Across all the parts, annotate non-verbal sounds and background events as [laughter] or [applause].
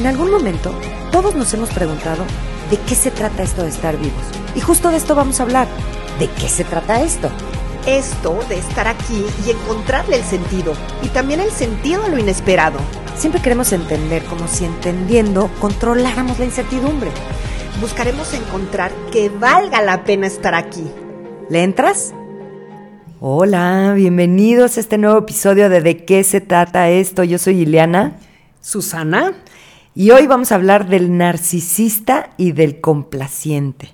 En algún momento, todos nos hemos preguntado de qué se trata esto de estar vivos. Y justo de esto vamos a hablar. ¿De qué se trata esto? Esto de estar aquí y encontrarle el sentido. Y también el sentido a lo inesperado. Siempre queremos entender como si entendiendo controláramos la incertidumbre. Buscaremos encontrar que valga la pena estar aquí. ¿Le entras? Hola, bienvenidos a este nuevo episodio de ¿De qué se trata esto? Yo soy Ileana. Susana. Y hoy vamos a hablar del narcisista y del complaciente.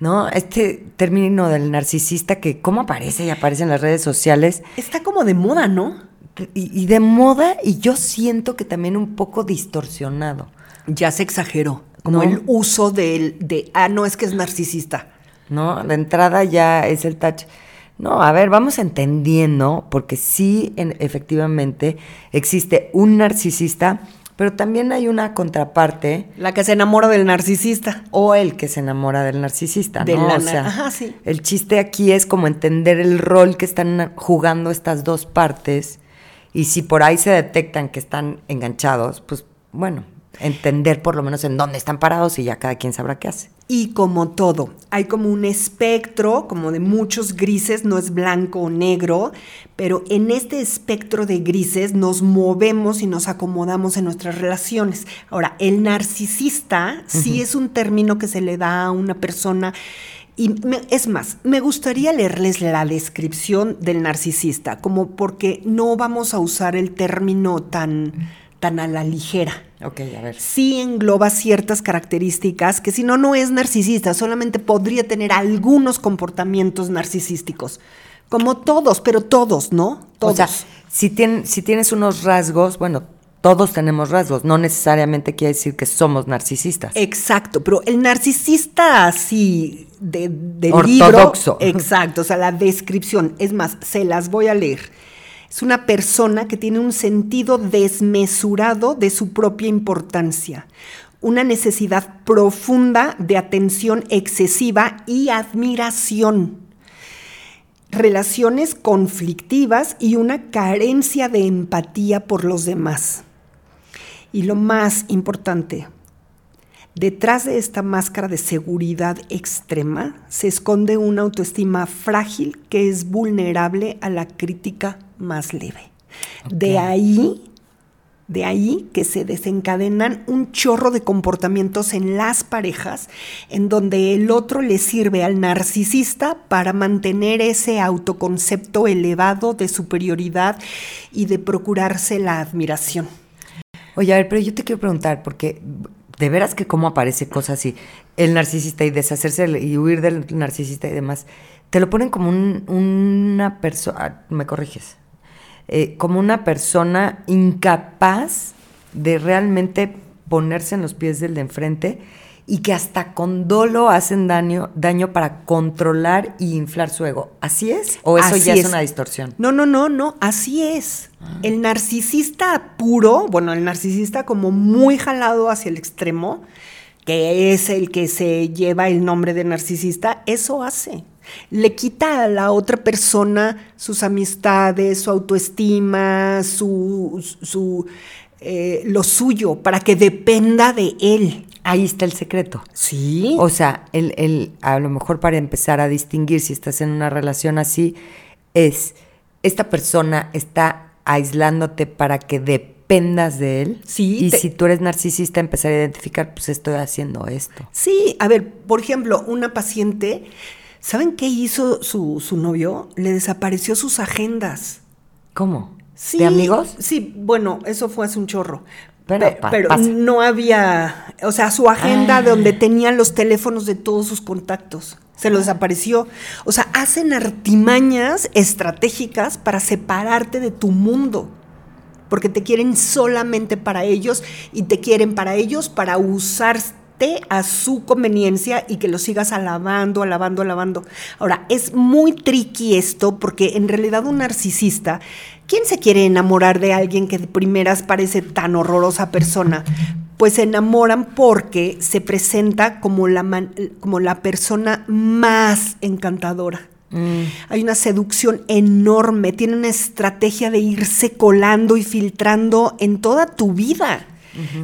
¿No? Este término del narcisista que cómo aparece y aparece en las redes sociales. Está como de moda, ¿no? Y, de moda, y yo siento que también un poco distorsionado. Ya se exageró. Como el uso del, de, ah, no, es que es narcisista. No, de entrada ya es el touch. No, a ver, vamos entendiendo, porque sí, efectivamente, existe un narcisista pero también hay una contraparte. La que se enamora del narcisista. O el que se enamora del narcisista, ¿no? o sea, Ajá, sí. El chiste aquí es como entender el rol que están jugando estas dos partes. Y si por ahí se detectan que están enganchados, pues bueno, entender por lo menos en dónde están parados y ya cada quien sabrá qué hace. Y como todo, hay como un espectro, como de muchos grises, no es blanco o negro, pero en este espectro de grises nos movemos y nos acomodamos en nuestras relaciones. Ahora, el narcisista sí es un término que se le da a una persona y es más, me gustaría leerles la descripción del narcisista, como porque no vamos a usar el término tan tan a la ligera. Ok, a ver. Sí engloba ciertas características que si no, no es narcisista, solamente podría tener algunos comportamientos narcisísticos. Como todos, pero todos, ¿no? Todos. O sea, si, si tienes unos rasgos, bueno, todos tenemos rasgos, no necesariamente quiere decir que somos narcisistas. Exacto, pero el narcisista así de, del Ortodoxo. libro. [laughs] Exacto, o sea, la descripción. Es más, se las voy a leer. Es una persona que tiene un sentido desmesurado de su propia importancia, una necesidad profunda de atención excesiva y admiración, relaciones conflictivas y una carencia de empatía por los demás. Y lo más importante, Detrás de esta máscara de seguridad extrema se esconde una autoestima frágil que es vulnerable a la crítica más leve. De ahí, de ahí que se desencadenan un chorro de comportamientos en las parejas en donde el otro le sirve al narcisista para mantener ese autoconcepto elevado de superioridad y de procurarse la admiración. Oye, a ver, pero yo te quiero preguntar, porque de veras que cómo aparece cosas así, el narcisista y deshacerse y huir del narcisista y demás, te lo ponen como una persona, ah, me corriges, eh, como una persona incapaz de realmente ponerse en los pies del de enfrente y que hasta con dolo hacen daño, daño para controlar y inflar su ego. ¿Así es? ¿O eso ya es. una distorsión? No, no, no, no, así es. Ah. El narcisista puro, bueno, el narcisista como muy jalado hacia el extremo, que es el que se lleva el nombre de narcisista, eso hace. Le quita a la otra persona sus amistades, su autoestima, su, su eh, lo suyo, para que dependa de él. Ahí está el secreto. Sí. O sea, el, el, a lo mejor para empezar a distinguir si estás en una relación así, es, esta persona está aislándote para que dependas de él. Sí. Y si tú eres narcisista, empezar a identificar, pues estoy haciendo esto. Sí, a ver, por ejemplo, una paciente, ¿saben qué hizo su, su novio? Le desapareció sus agendas. ¿Cómo? ¿De amigos? Sí, bueno, eso fue hace un chorro. Pero, no había, o sea, su agenda ah. donde tenían los teléfonos de todos sus contactos. Se los desapareció. O sea, hacen artimañas estratégicas para separarte de tu mundo. Porque te quieren solamente para ellos y te quieren para ellos para a su conveniencia y que lo sigas alabando, alabando, alabando. Ahora, es muy tricky esto porque en realidad un narcisista ¿Quién se quiere enamorar de alguien que de primeras parece tan horrorosa persona? Pues se enamoran porque se presenta como la, como la persona más encantadora. Mm. Hay una seducción enorme, tiene una estrategia de irse colando y filtrando en toda tu vida.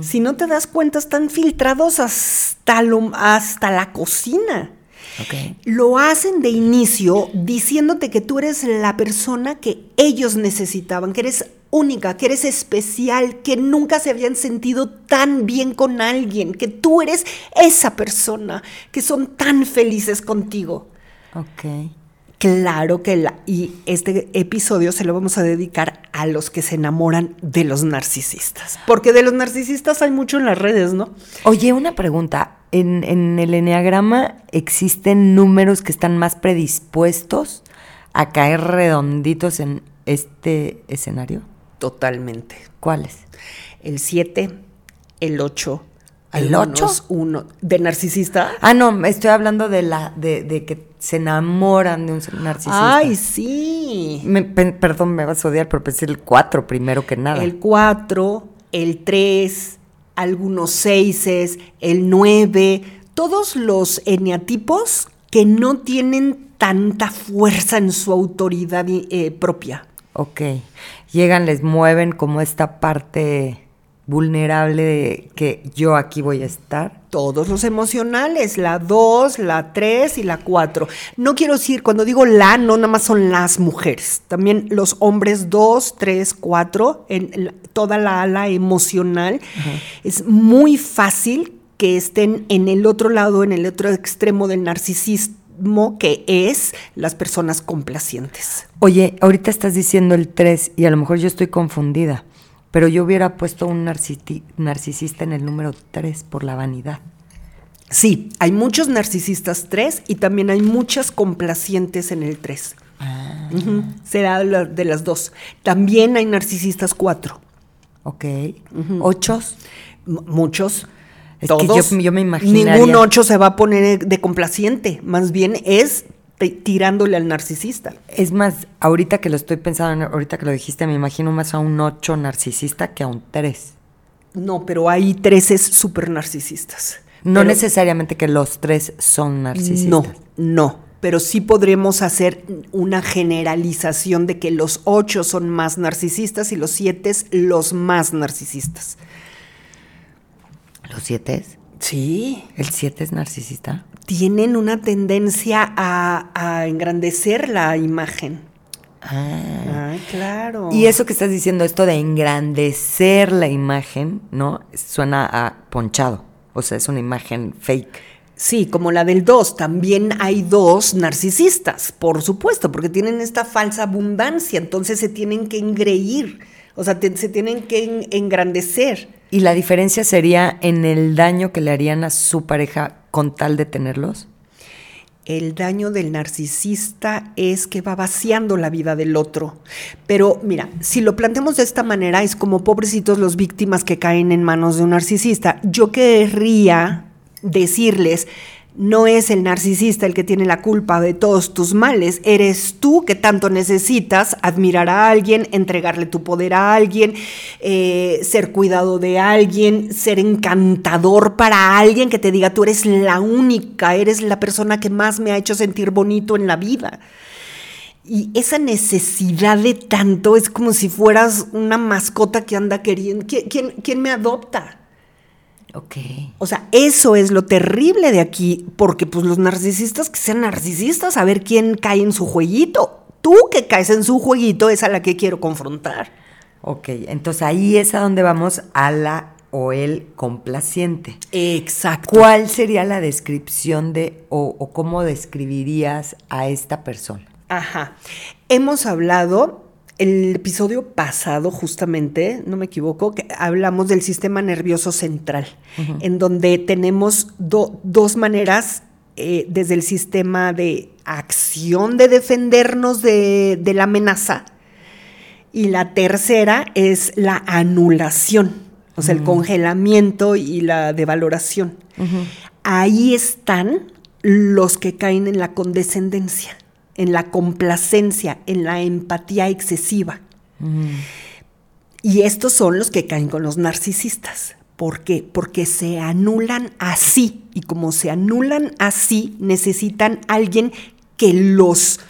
Si no te das cuenta, están filtrados hasta, lo, hasta la cocina. Lo hacen de inicio diciéndote que tú eres la persona que ellos necesitaban, que eres única, que eres especial, que nunca se habían sentido tan bien con alguien, que tú eres esa persona, que son tan felices contigo. Ok. Claro que la, y este episodio se lo vamos a dedicar a los que se enamoran de los narcisistas. Porque de los narcisistas hay mucho en las redes, ¿no? Oye, una pregunta. ¿En, en el enneagrama existen números que están más predispuestos a caer redonditos en este escenario? Totalmente. ¿Cuáles? El 7, el 8, ¿El 8? Uno. ¿De narcisista? Ah, no, estoy hablando de la de, de que se enamoran de un narcisista. Ay, sí. perdón, me vas a odiar, pero pensé el 4 primero que nada. El 4, el 3, algunos 6, el 9, todos los eneatipos que no tienen tanta fuerza en su autoridad eh, propia. Ok. Llegan, les mueven como esta parte vulnerable de que yo aquí voy a estar? Todos los emocionales, la 2, la 3 y la 4. No quiero decir, cuando digo la, no nada más son las mujeres, también los hombres 2, 3, 4, en toda la ala emocional. Es muy fácil que estén en el otro lado, en el otro extremo del narcisismo que es las personas complacientes. Oye, ahorita estás diciendo el 3 y a lo mejor yo estoy confundida pero yo hubiera puesto un narcisista en el número 3 por la vanidad. Sí, hay muchos narcisistas 3 y también hay muchas complacientes en el 3. Ah. Será de las dos. También hay narcisistas 4. Ok. ¿Ochos? muchos. Es Todos. que yo, me imaginaría... Ningún 8 se va a poner de complaciente. Más bien es tirándole al narcisista. Es más, ahorita que lo estoy pensando, ahorita que lo dijiste, me imagino más a un 8 narcisista que a un 3. No, pero hay 3 súper narcisistas. No necesariamente que los tres son narcisistas. No, no. Pero sí podremos hacer una generalización de que los 8 son más narcisistas y los 7 los más narcisistas. ¿Los 7? Sí. ¿El 7 es narcisista? tienen una tendencia a, engrandecer la imagen. Ah. Ay, claro. Y eso que estás diciendo, esto de engrandecer la imagen, ¿no? Suena a ponchado. O sea, es una imagen fake. Sí, como la del 2. También hay dos narcisistas, por supuesto, porque tienen esta falsa abundancia, entonces se tienen que engreír, o sea, se tienen que engrandecer. ¿Y la diferencia sería en el daño que le harían a su pareja con tal de tenerlos? El daño del narcisista es que va vaciando la vida del otro. Pero mira, si lo planteamos de esta manera, es como pobrecitos los víctimas que caen en manos de un narcisista. Yo querría decirles, no es el narcisista el que tiene la culpa de todos tus males, eres tú que tanto necesitas admirar a alguien, entregarle tu poder a alguien, eh, ser cuidado de alguien, ser encantador para alguien que te diga tú eres la única, eres la persona que más me ha hecho sentir bonito en la vida. Y esa necesidad de tanto es como si fueras una mascota que anda queriendo. quién, quién me adopta? Ok. O sea, eso es lo terrible de aquí, porque pues los narcisistas que sean narcisistas, a ver quién cae en su jueguito. Tú que caes en su jueguito es a la que quiero confrontar. Ok, entonces ahí es a donde vamos a la o el complaciente. Exacto. ¿Cuál sería la descripción de o, o cómo describirías a esta persona? Ajá. Hemos hablado el episodio pasado, justamente, no me equivoco, que hablamos del sistema nervioso central, en donde tenemos dos maneras eh, desde el sistema de acción de defendernos de, la amenaza, y la tercera es la anulación, o sea, el congelamiento y la devaloración. Ahí están los que caen en la condescendencia en la complacencia, en la empatía excesiva. Mm. Y estos son los que caen con los narcisistas. ¿Por qué? Porque se anulan así. Y como se anulan así, necesitan alguien que los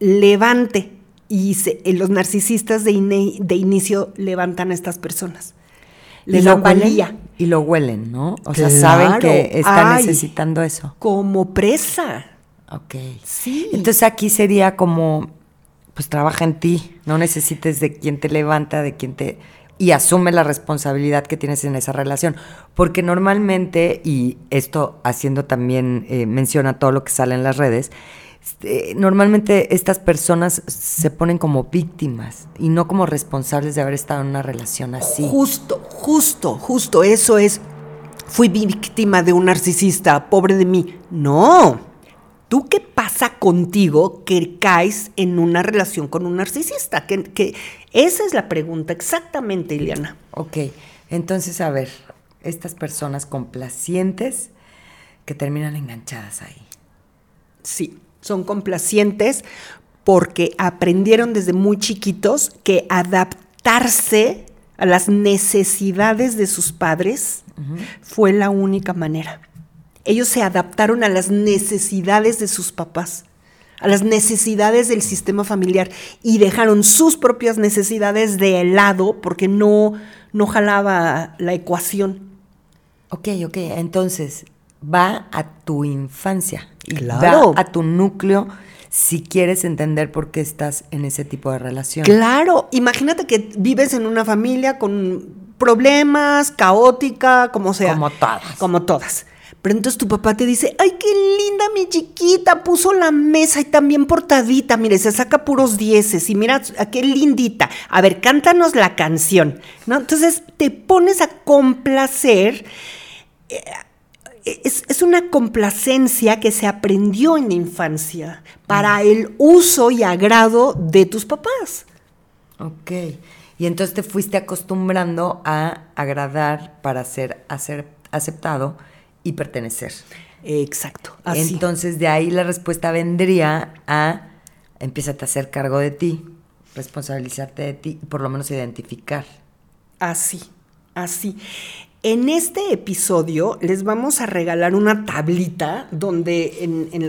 levante. Y los narcisistas de, de inicio levantan a estas personas. le dan valía. Y lo huelen, ¿no? O sea, saben que está necesitando eso. Como presa. Ok. Sí. Entonces aquí sería como, pues trabaja en ti, no necesites de quien te levanta, de quien te... y asume la responsabilidad que tienes en esa relación. Porque normalmente, y esto haciendo también eh, menciona todo lo que sale en las redes, este, normalmente estas personas se ponen como víctimas y no como responsables de haber estado en una relación así. Justo, justo, justo, eso es, fui víctima de un narcisista, pobre de mí. No, ¿tú qué pasa contigo que caes en una relación con un narcisista? Que, que esa es la pregunta, exactamente, Ileana. Ok, entonces, a ver, estas personas complacientes que terminan enganchadas ahí. Sí son complacientes porque aprendieron desde muy chiquitos que adaptarse a las necesidades de sus padres fue la única manera. Ellos se adaptaron a las necesidades de sus papás, a las necesidades del sistema familiar y dejaron sus propias necesidades de lado porque no, no jalaba la ecuación. Ok, ok, entonces va a tu infancia y claro. va a tu núcleo si quieres entender por qué estás en ese tipo de relación. Claro, imagínate que vives en una familia con problemas, caótica, como sea. Como todas. Como todas. Pero entonces tu papá te dice, ay, qué linda mi chiquita, puso la mesa y también portadita, mire, se saca puros dieces y mira, qué lindita. A ver, cántanos la canción, ¿no? Entonces te pones a complacer. Eh, es, una complacencia que se aprendió en la infancia para mm. el uso y agrado de tus papás. Ok. Y entonces te fuiste acostumbrando a agradar para ser aceptado y pertenecer. Exacto. Entonces de ahí la respuesta vendría a empieza a hacer cargo de ti, responsabilizarte de ti y por lo menos identificar. Así, así. En este episodio les vamos a regalar una tablita donde en,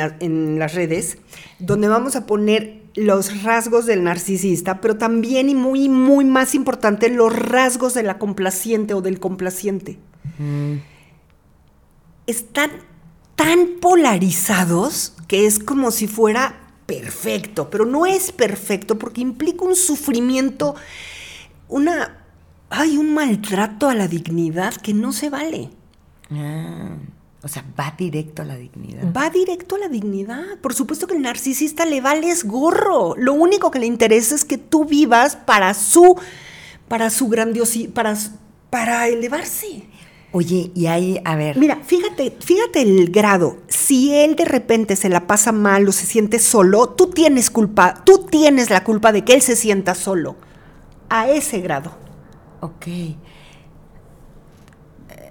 las redes, donde vamos a poner los rasgos del narcisista, pero también y muy, muy más importante, los rasgos de la complaciente o del complaciente. Mm. Están tan polarizados que es como si fuera perfecto, pero no es perfecto porque implica un sufrimiento, una hay un maltrato a la dignidad que no se vale. Ah, o sea, va directo a la dignidad. Va directo a la dignidad. Por supuesto que el narcisista le vales gorro. Lo único que le interesa es que tú vivas para su, para su grandiosidad, para, para elevarse. Oye, y ahí, a ver. Mira, fíjate, fíjate el grado. Si él de repente se la pasa mal o se siente solo, tú tienes culpa, tú tienes la culpa de que él se sienta solo. A ese grado. Ok. Eh,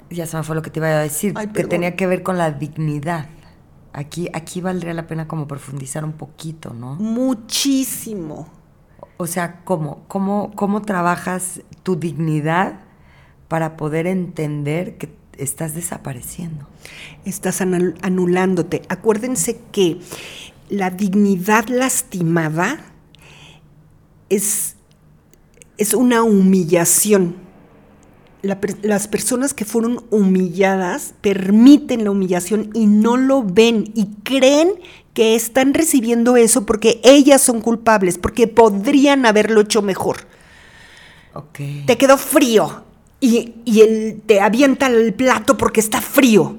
ya se me fue lo que te iba a decir, que tenía que ver con la dignidad. Aquí, aquí valdría la pena como profundizar un poquito, ¿no? Muchísimo. O sea, ¿cómo, cómo, cómo trabajas tu dignidad para poder entender que estás desapareciendo? Estás anulándote. Acuérdense que la dignidad lastimada es es una humillación. las personas que fueron humilladas permiten la humillación y no lo ven y creen que están recibiendo eso porque ellas son culpables, porque podrían haberlo hecho mejor. Te quedó frío y, y él te avienta el plato porque está frío.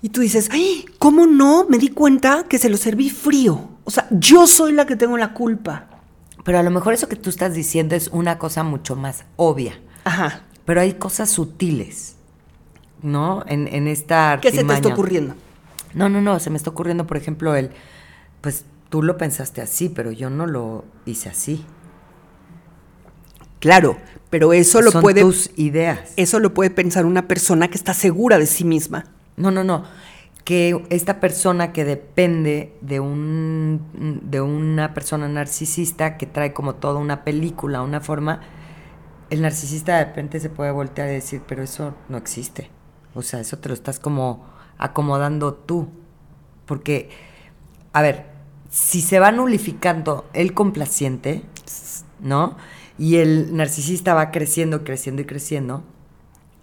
Y tú dices, ay, ¿cómo no? Me di cuenta que se lo serví frío. O sea, yo soy la que tengo la culpa. Pero a lo mejor eso que tú estás diciendo es una cosa mucho más obvia. Ajá. Pero hay cosas sutiles, ¿no? En, en esta ¿Qué se te está ocurriendo? No, no, no. Se me está ocurriendo, por ejemplo, el. Pues tú lo pensaste así, pero yo no lo hice así. Claro, pero eso lo Son puede. tus ideas. Eso lo puede pensar una persona que está segura de sí misma. No, no, no que esta persona que depende de, un, de una persona narcisista que trae como toda una película, una forma, el narcisista de repente se puede voltear y decir, pero eso no existe. O sea, eso te lo estás como acomodando tú. Porque, a ver, si se va nulificando el complaciente, ¿no? Y el narcisista va creciendo, creciendo y creciendo,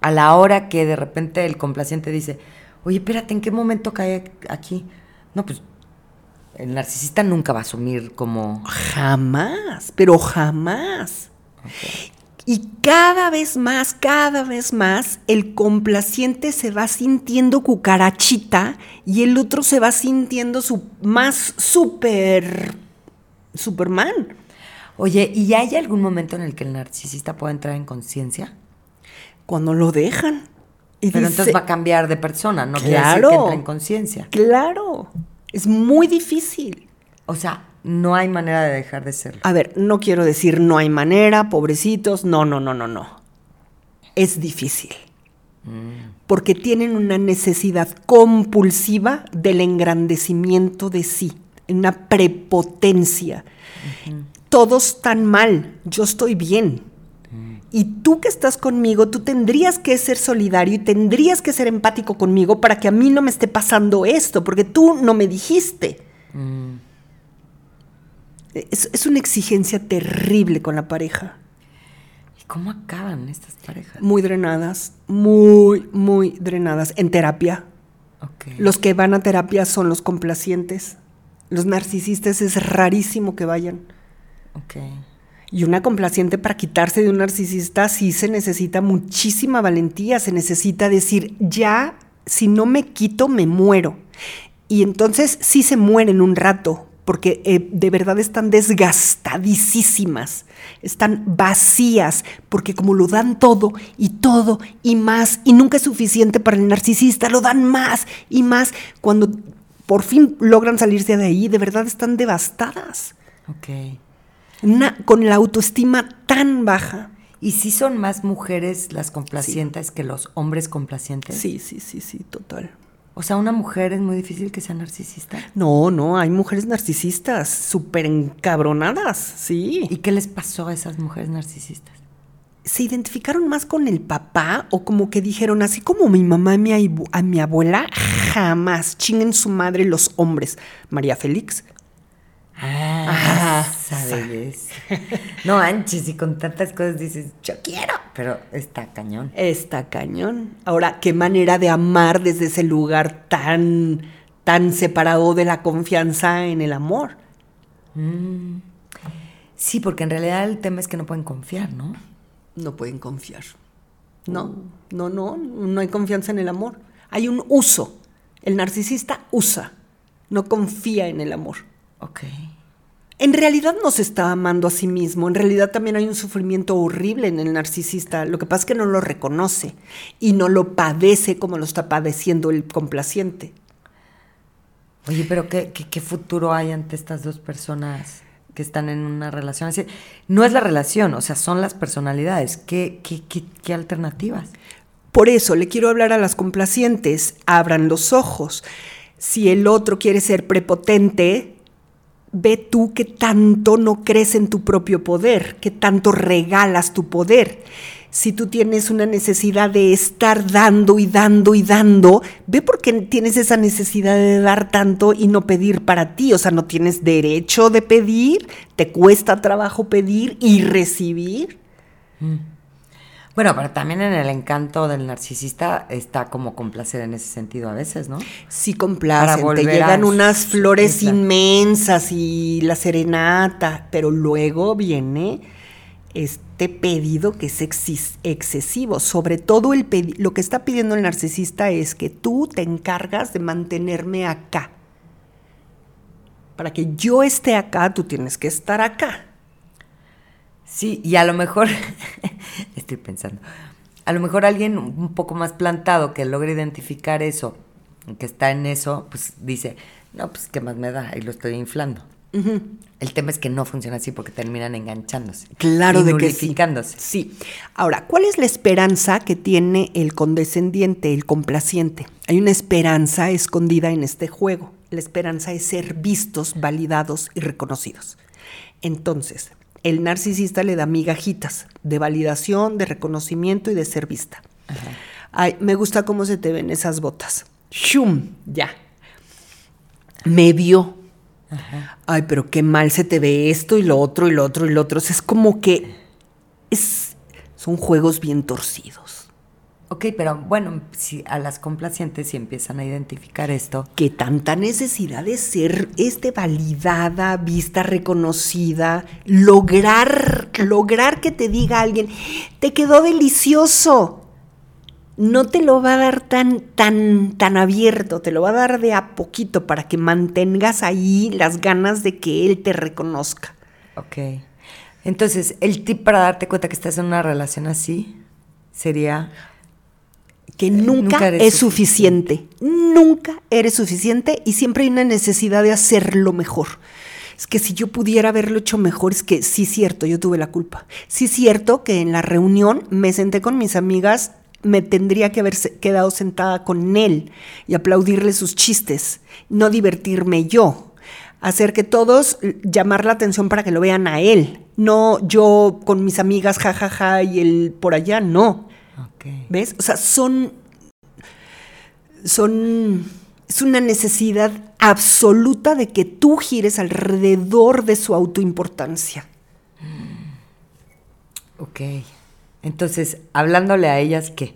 a la hora que de repente el complaciente dice, oye, espérate, ¿en qué momento cae aquí? No, pues el narcisista nunca va a asumir como... Jamás, pero jamás. Y cada vez más, cada vez más, el complaciente se va sintiendo cucarachita y el otro se va sintiendo su, más super Superman. Oye, ¿y hay algún momento en el que el narcisista pueda entrar en conciencia? Cuando lo dejan. Pero entonces va a cambiar de persona, no claro, que entre en conciencia. Claro, es muy difícil. O sea, no hay manera de dejar de serlo. A ver, no quiero decir no hay manera, pobrecitos, no, no, no, no, no. Es difícil. Mm. Porque tienen una necesidad compulsiva del engrandecimiento de sí, una prepotencia. Todos están mal, yo estoy bien. Mm. Y tú que estás conmigo, tú tendrías que ser solidario y tendrías que ser empático conmigo para que a mí no me esté pasando esto, porque tú no me dijiste. Mm. Es, una exigencia terrible con la pareja. ¿Y cómo acaban estas parejas? Muy drenadas, muy, muy drenadas. En terapia. Los que van a terapia son los complacientes. Los narcisistas es rarísimo que vayan. Y una complaciente para quitarse de un narcisista sí se necesita muchísima valentía, se necesita decir, ya, si no me quito, me muero. Y entonces sí se mueren un rato, porque eh, de verdad están desgastadísimas, están vacías, porque como lo dan todo y todo y más, y nunca es suficiente para el narcisista, lo dan más y más, cuando por fin logran salirse de ahí, de verdad están devastadas. Con la autoestima tan baja. ¿Y si son más mujeres las complacientes que los hombres complacientes? Sí, sí, sí, sí, total. O sea, una mujer es muy difícil que sea narcisista. No, no, hay mujeres narcisistas, súper encabronadas, sí. ¿Y qué les pasó a esas mujeres narcisistas? ¿Se identificaron más con el papá o como que dijeron, así como mi mamá y a mi abuela, jamás chinguen su madre los hombres? María Félix, Ah, sabes. [laughs] No anches y con tantas cosas dices, yo quiero, pero está cañón. Está cañón. Ahora, qué manera de amar desde ese lugar tan, tan separado de la confianza en el amor. Mm. Sí, porque en realidad el tema es que no pueden confiar, ¿no? No pueden confiar. No, uh. no, no, no hay confianza en el amor. Hay un uso. El narcisista usa, no confía en el amor. Ok. En realidad no se está amando a sí mismo, en realidad también hay un sufrimiento horrible en el narcisista, lo que pasa es que no lo reconoce y no lo padece como lo está padeciendo el complaciente. Oye, pero ¿qué, futuro hay ante estas dos personas que están en una relación? Así, no es la relación, o sea, son las personalidades. ¿Qué, qué, qué alternativas? Por eso le quiero hablar a las complacientes, abran los ojos. Si el otro quiere ser prepotente, ve tú que tanto no crees en tu propio poder, que tanto regalas tu poder. Si tú tienes una necesidad de estar dando y dando y dando, ve por qué tienes esa necesidad de dar tanto y no pedir para ti. O sea, no tienes derecho de pedir, te cuesta trabajo pedir y recibir. Mm. Bueno, pero también en el encanto del narcisista está como complacer en ese sentido a veces, ¿no? Sí, complacen. Te llegan unas flores inmensas y la serenata, pero luego viene este pedido que es excesivo. Sobre todo el lo que está pidiendo el narcisista es que tú te encargas de mantenerme acá. Para que yo esté acá, tú tienes que estar acá. Sí, y a lo mejor, [laughs] estoy pensando, a lo mejor alguien un poco más plantado que logre identificar eso, que está en eso, pues dice, no, pues qué más me da, y lo estoy inflando. El tema es que no funciona así porque terminan enganchándose. Claro de que sí. Sí. Ahora, ¿cuál es la esperanza que tiene el condescendiente, el complaciente? Hay una esperanza escondida en este juego. La esperanza es ser vistos, validados y reconocidos. Entonces, el narcisista le da migajitas de validación, de reconocimiento y de ser vista. Ay, me gusta cómo se te ven esas botas. ¡Shum! Ya. Me vio. Ay, pero qué mal se te ve esto y lo otro y lo otro y lo otro. es como que es, son juegos bien torcidos. Ok, pero bueno, si a las complacientes si empiezan a identificar esto. Que tanta necesidad de ser este validada, vista, reconocida, lograr, lograr que te diga alguien, te quedó delicioso. No te lo va a dar tan, tan, tan abierto, te lo va a dar de a poquito para que mantengas ahí las ganas de que él te reconozca. Ok. Entonces, el tip para darte cuenta que estás en una relación así sería que nunca, es suficiente. Nunca eres suficiente y siempre hay una necesidad de hacerlo mejor. Es que si yo pudiera haberlo hecho mejor, es que sí es cierto, yo tuve la culpa. Sí es cierto que en la reunión me senté con mis amigas, me tendría que haber quedado sentada con él y aplaudirle sus chistes, no divertirme yo. Hacer que todos llamar la atención para que lo vean a él, no yo con mis amigas jajaja y él por allá, no. ¿Ves? O sea, son, son, es una necesidad absoluta de que tú gires alrededor de su autoimportancia. Ok. Entonces, hablándole a ellas, ¿qué?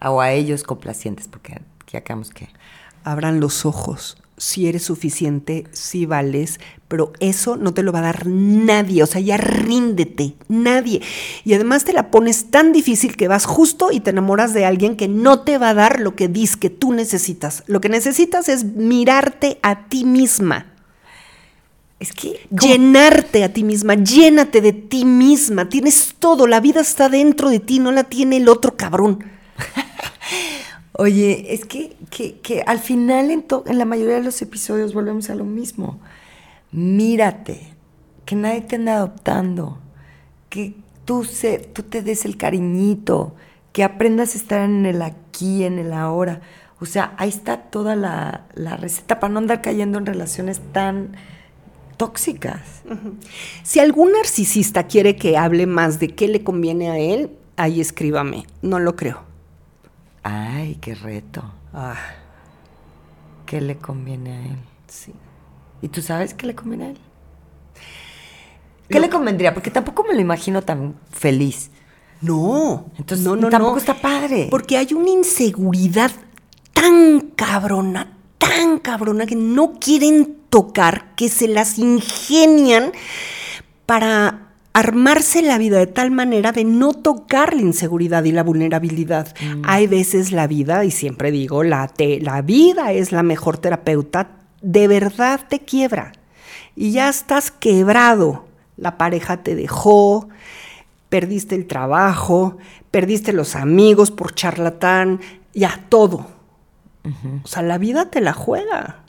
O a ellos complacientes, porque aquí acabamos que... Abran los ojos si eres suficiente, si vales, pero eso no te lo va a dar nadie, o sea, ya ríndete, nadie. Y además te la pones tan difícil que vas justo y te enamoras de alguien que no te va a dar lo que dices que tú necesitas. Lo que necesitas es mirarte a ti misma. Es que llenarte a ti misma, llénate de ti misma, tienes todo, la vida está dentro de ti, no la tiene el otro cabrón. [laughs] Oye, es que, que, al final en, en la mayoría de los episodios volvemos a lo mismo. Mírate, que nadie te anda adoptando, que tú, se, tú te des el cariñito, que aprendas a estar en el aquí, en el ahora. O sea, ahí está toda la, la receta para no andar cayendo en relaciones tan tóxicas. Si algún narcisista quiere que hable más de qué le conviene a él, ahí escríbame. No lo creo. Ay, qué reto. Ah. ¿Qué le conviene a él? Sí. ¿Y tú sabes qué le conviene a él? ¿Qué le convendría? Porque tampoco me lo imagino tan feliz. No. Entonces, no, no, tampoco está padre. Porque hay una inseguridad tan cabrona, tan cabrona, que no quieren tocar, que se las ingenian para armarse la vida de tal manera de no tocar la inseguridad y la vulnerabilidad. Mm. Hay veces la vida, y siempre digo, la, la vida es la mejor terapeuta, de verdad te quiebra. Y ya estás quebrado. La pareja te dejó, perdiste el trabajo, perdiste los amigos por charlatán, ya todo. O sea, la vida te la juega.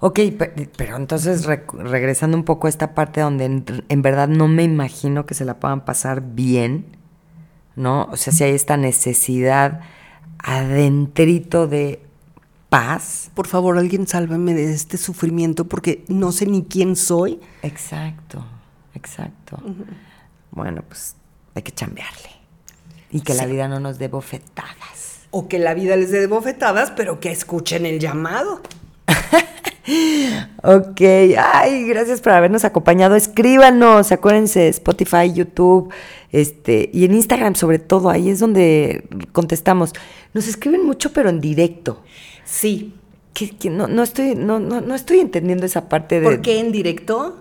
Ok, pero entonces regresando un poco a esta parte donde en, verdad no me imagino que se la puedan pasar bien, ¿no? O sea, si hay esta necesidad adentrito de paz. Por favor, alguien sálvame de este sufrimiento porque no sé ni quién soy. Exacto, exacto. Bueno, pues hay que chambearle. Y que la vida no nos dé bofetadas. O que la vida les dé bofetadas, pero que escuchen el llamado. [laughs] ok, ay, gracias por habernos acompañado. Escríbanos, acuérdense, Spotify, YouTube, este, y en Instagram sobre todo, ahí es donde contestamos. Nos escriben mucho, pero en directo. Sí. Que, no, no, estoy, no, no, no, estoy entendiendo esa parte de. ¿Por qué en directo?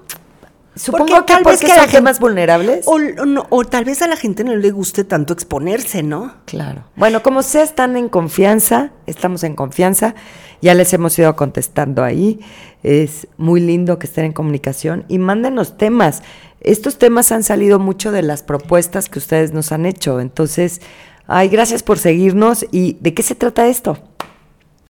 Supongo que tal vez que son más vulnerables. O, tal vez a la gente no le guste tanto exponerse, ¿no? Claro. Bueno, como sea, están en confianza, estamos en confianza, ya les hemos ido contestando ahí. Es muy lindo que estén en comunicación y mándenos temas. Estos temas han salido mucho de las propuestas que ustedes nos han hecho. Entonces, ay, gracias por seguirnos. ¿Y de qué se trata esto?